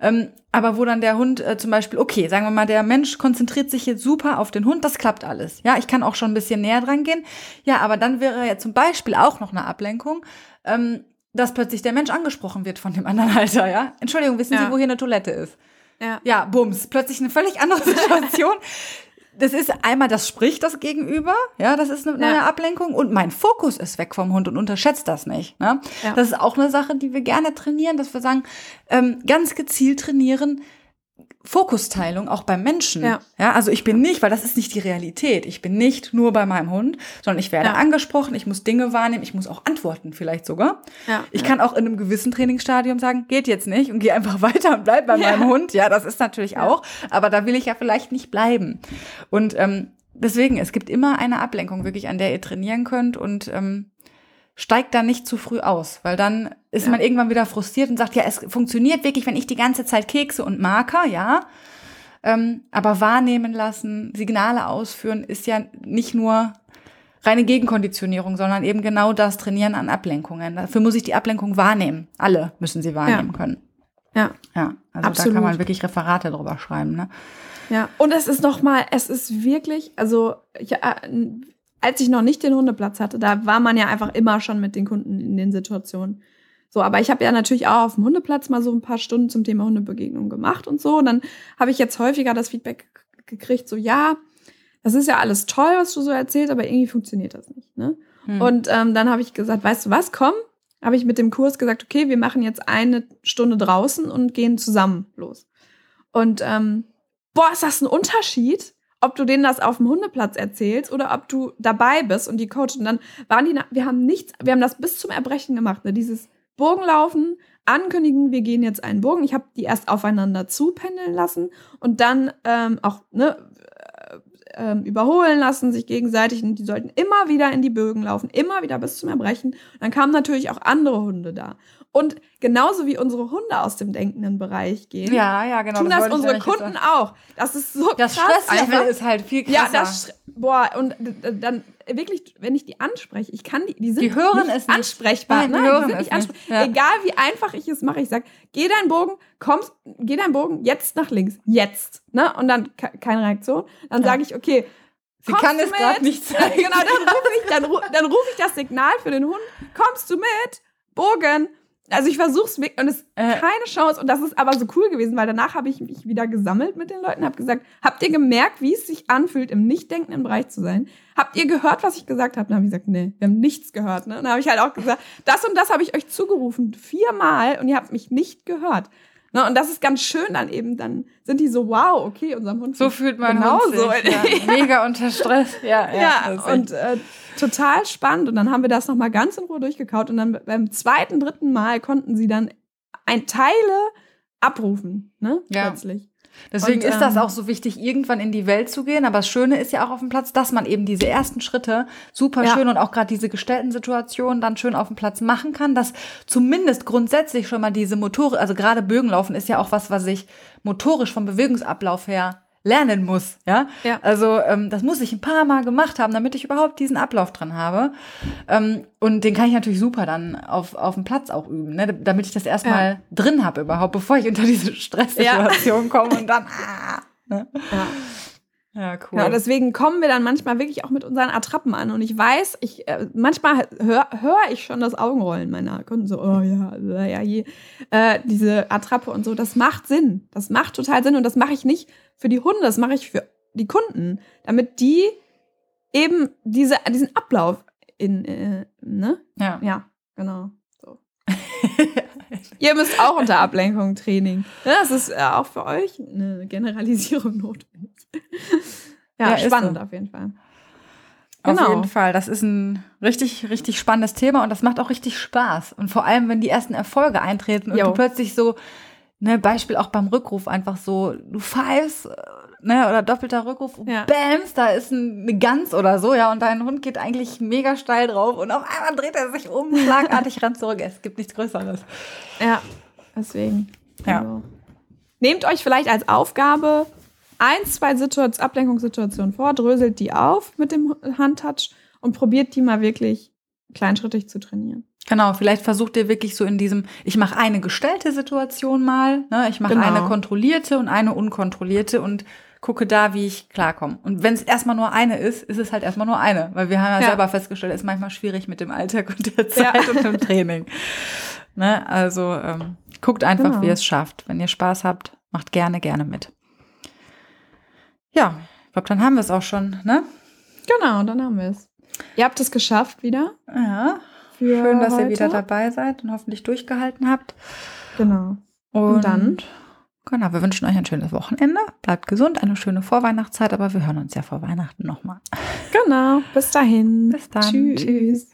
B: Ähm, aber wo dann der Hund äh, zum Beispiel, okay, sagen wir mal, der Mensch konzentriert sich jetzt super auf den Hund, das klappt alles. Ja, ich kann auch schon ein bisschen näher dran gehen. Ja, aber dann wäre ja zum Beispiel auch noch eine Ablenkung, ähm, dass plötzlich der Mensch angesprochen wird von dem anderen Halter, ja. Entschuldigung, wissen
A: Ja.
B: Sie, wo hier eine Toilette ist?
A: Ja.
B: Ja, bums, plötzlich eine völlig andere Situation. Das ist einmal, das spricht das Gegenüber, ja, das ist eine,
A: Ja.
B: Ablenkung und mein Fokus ist weg vom Hund und unterschätzt das nicht. Ne?
A: Ja.
B: Das ist auch eine Sache, die wir gerne trainieren, dass wir sagen, ähm, ganz gezielt trainieren, Fokusteilung auch beim Menschen.
A: Ja.
B: ja, also ich bin nicht, weil das ist nicht die Realität. Ich bin nicht nur bei meinem Hund, sondern ich werde
A: Ja.
B: angesprochen, ich muss Dinge wahrnehmen, ich muss auch antworten vielleicht sogar.
A: Ja.
B: Ich kann auch in einem gewissen Trainingsstadium sagen, geht jetzt nicht und gehe einfach weiter und bleib bei meinem Hund. Ja, das ist natürlich auch, aber da will ich ja vielleicht nicht bleiben. Und ähm, deswegen, es gibt immer eine Ablenkung wirklich, an der ihr trainieren könnt und ähm, steigt da nicht zu früh aus, weil dann ist
A: Ja.
B: man irgendwann wieder frustriert und sagt, ja, es funktioniert wirklich, wenn ich die ganze Zeit Kekse und Marker, ja. Ähm, aber wahrnehmen lassen, Signale ausführen, ist ja nicht nur reine Gegenkonditionierung, sondern eben genau das Trainieren an Ablenkungen. Dafür muss ich die Ablenkung wahrnehmen. Alle müssen sie wahrnehmen können.
A: Ja.
B: Ja, also da
A: Absolut.
B: kann man wirklich Referate drüber schreiben. Ne?
A: Ja, und es ist noch mal, es ist wirklich, also ich, äh, als ich noch nicht den Hundeplatz hatte, da war man ja einfach immer schon mit den Kunden in den Situationen. So, aber ich habe ja natürlich auch auf dem Hundeplatz mal so ein paar Stunden zum Thema Hundebegegnung gemacht und so. Und dann habe ich jetzt häufiger das Feedback gekriegt, so ja, das ist ja alles toll, was du so erzählst, aber irgendwie funktioniert das nicht. Ne?
B: Hm.
A: Und ähm, dann habe ich gesagt, weißt du was, komm, habe ich mit dem Kurs gesagt, okay, wir machen jetzt eine Stunde draußen und gehen zusammen los. Und ähm, boah, ist das ein Unterschied, ob du denen das auf dem Hundeplatz erzählst oder ob du dabei bist und die coachen. Dann waren die, wir haben nichts, wir haben das bis zum Erbrechen gemacht, ne? dieses Bogenlaufen, ankündigen, wir gehen jetzt einen Bogen. Ich habe die erst aufeinander zupendeln lassen und dann ähm, auch ne, ähm, überholen lassen, sich gegenseitig. Und die sollten immer wieder in die Bögen laufen, immer wieder bis zum Erbrechen. Und dann kamen natürlich auch andere Hunde da. Und genauso wie unsere Hunde aus dem denkenden Bereich gehen,
B: ja, ja, genau.
A: tun das,
B: ich
A: unsere Kunden auch. Das ist so
B: Das
A: krass
B: Stresslevel
A: einfach.
B: ist halt viel
A: Ja,
B: krasser.
A: das, Sch- boah, und dann wirklich, wenn ich die anspreche, ich kann die, die sind
B: Die hören
A: nicht
B: es nicht.
A: ansprechbar.
B: Nein, die hören
A: die sind
B: es
A: nicht
B: nicht.
A: ansprechbar.
B: Ja.
A: Egal wie einfach ich es mache, ich sag, geh deinen Bogen, kommst, geh deinen Bogen jetzt nach links, jetzt, ne? Und dann ke- keine Reaktion. Dann sage ich, okay,
B: Sie
A: kommst
B: kann es gerade nicht zeigen.
A: genau, dann rufe ich, dann, dann ruf ich das Signal für den Hund, kommst du mit? Bogen. Also ich versuch's wirklich und es ist
B: Äh.
A: keine Chance und das ist aber so cool gewesen, weil danach habe ich mich wieder gesammelt mit den Leuten, habe gesagt, habt ihr gemerkt, wie es sich anfühlt, im nicht denkenden Bereich zu sein? Habt ihr gehört, was ich gesagt habe? Dann habe ich gesagt, nee, wir haben nichts gehört. Ne? Und dann habe ich halt auch gesagt, das und das habe ich euch zugerufen, viermal und ihr habt mich nicht gehört. Ne? Und das ist ganz schön dann eben, dann sind die so, wow, okay, unserem Hund
B: So fühlt man
A: genauso.
B: Hund sich, ja. Mega unter Stress. Ja, ja.
A: Ja, und äh, total spannend. Und dann haben wir das nochmal ganz in Ruhe durchgekaut. Und dann beim zweiten, dritten Mal konnten sie dann ein Teile abrufen, ne?
B: Ja.
A: Plötzlich.
B: Deswegen
A: Und,
B: ist das
A: ähm,
B: auch so wichtig, irgendwann in die Welt zu gehen. Aber das Schöne ist ja auch auf dem Platz, dass man eben diese ersten Schritte super
A: Ja.
B: schön und auch gerade diese gestellten Situationen dann schön auf dem Platz machen kann, dass zumindest grundsätzlich schon mal diese Motorik, also gerade Bögenlaufen ist ja auch was, was ich motorisch vom Bewegungsablauf her lernen muss, ja.
A: Ja.
B: Also ähm, das muss ich ein paar Mal gemacht haben, damit ich überhaupt diesen Ablauf drin habe. Ähm, und den kann ich natürlich super dann auf, auf dem Platz auch üben, ne? damit ich das erstmal drin habe überhaupt, bevor ich unter diese Stresssituation komme und dann ah, ne?
A: Ja.
B: Ja, cool.
A: Ja, deswegen kommen wir dann manchmal wirklich auch mit unseren Attrappen an. Und ich weiß, ich äh, manchmal höre hör ich schon das Augenrollen meiner Kunden so, oh ja, ja, je. Äh, diese Attrappe und so. Das macht Sinn. Das macht total Sinn. Und das mache ich nicht für die Hunde, das mache ich für die Kunden, damit die eben diese, diesen Ablauf in, äh, ne?
B: ja.
A: Ja, genau. So. Ihr müsst auch unter Ablenkung Training. Das ist äh, auch für euch eine Generalisierung notwendig. ja,
B: Ja,
A: spannend
B: so.
A: auf jeden Fall.
B: Auf
A: Genau.
B: jeden Fall. Das ist ein richtig, richtig spannendes Thema und das macht auch richtig Spaß. Und vor allem, wenn die ersten Erfolge eintreten und
A: Jo.
B: du plötzlich so, ne, Beispiel auch beim Rückruf, einfach so, du pfeifst, äh, ne, oder doppelter Rückruf,
A: Ja.
B: bams, da ist ein, eine Gans oder so, ja, und dein Hund geht eigentlich mega steil drauf und auf einmal dreht er sich um, schlagartig rennt zurück. Es gibt nichts Größeres.
A: Ja, deswegen.
B: Ja.
A: Also, nehmt euch vielleicht als Aufgabe ein, zwei Situation, Ablenkungssituationen vor, dröselt die auf mit dem Handtouch und probiert die mal wirklich kleinschrittig zu trainieren.
B: Genau, vielleicht versucht ihr wirklich so in diesem, ich mache eine gestellte Situation mal, ne, ich mache
A: Genau.
B: eine kontrollierte und eine unkontrollierte und gucke da, wie ich klarkomme. Und wenn es erstmal nur eine ist, ist es halt erstmal nur eine, weil wir haben ja,
A: Ja.
B: selber festgestellt, es ist manchmal schwierig mit dem Alltag und der
A: Ja.
B: Zeit und dem Training. Ne, also ähm, guckt einfach,
A: Genau.
B: wie ihr es schafft. Wenn ihr Spaß habt, macht gerne, gerne mit. Ja, ich glaube, dann haben wir es auch schon, ne?
A: Genau, dann haben wir es. Ihr habt es geschafft wieder.
B: Ja. Schön, dass
A: heute.
B: ihr wieder dabei seid und hoffentlich durchgehalten habt.
A: Genau.
B: Und,
A: dann?
B: Genau, wir wünschen euch ein schönes Wochenende. Bleibt gesund, eine schöne Vorweihnachtszeit, aber wir hören uns ja vor Weihnachten nochmal.
A: Genau, bis dahin.
B: Bis dann.
A: Tschüss.
B: Tschüss.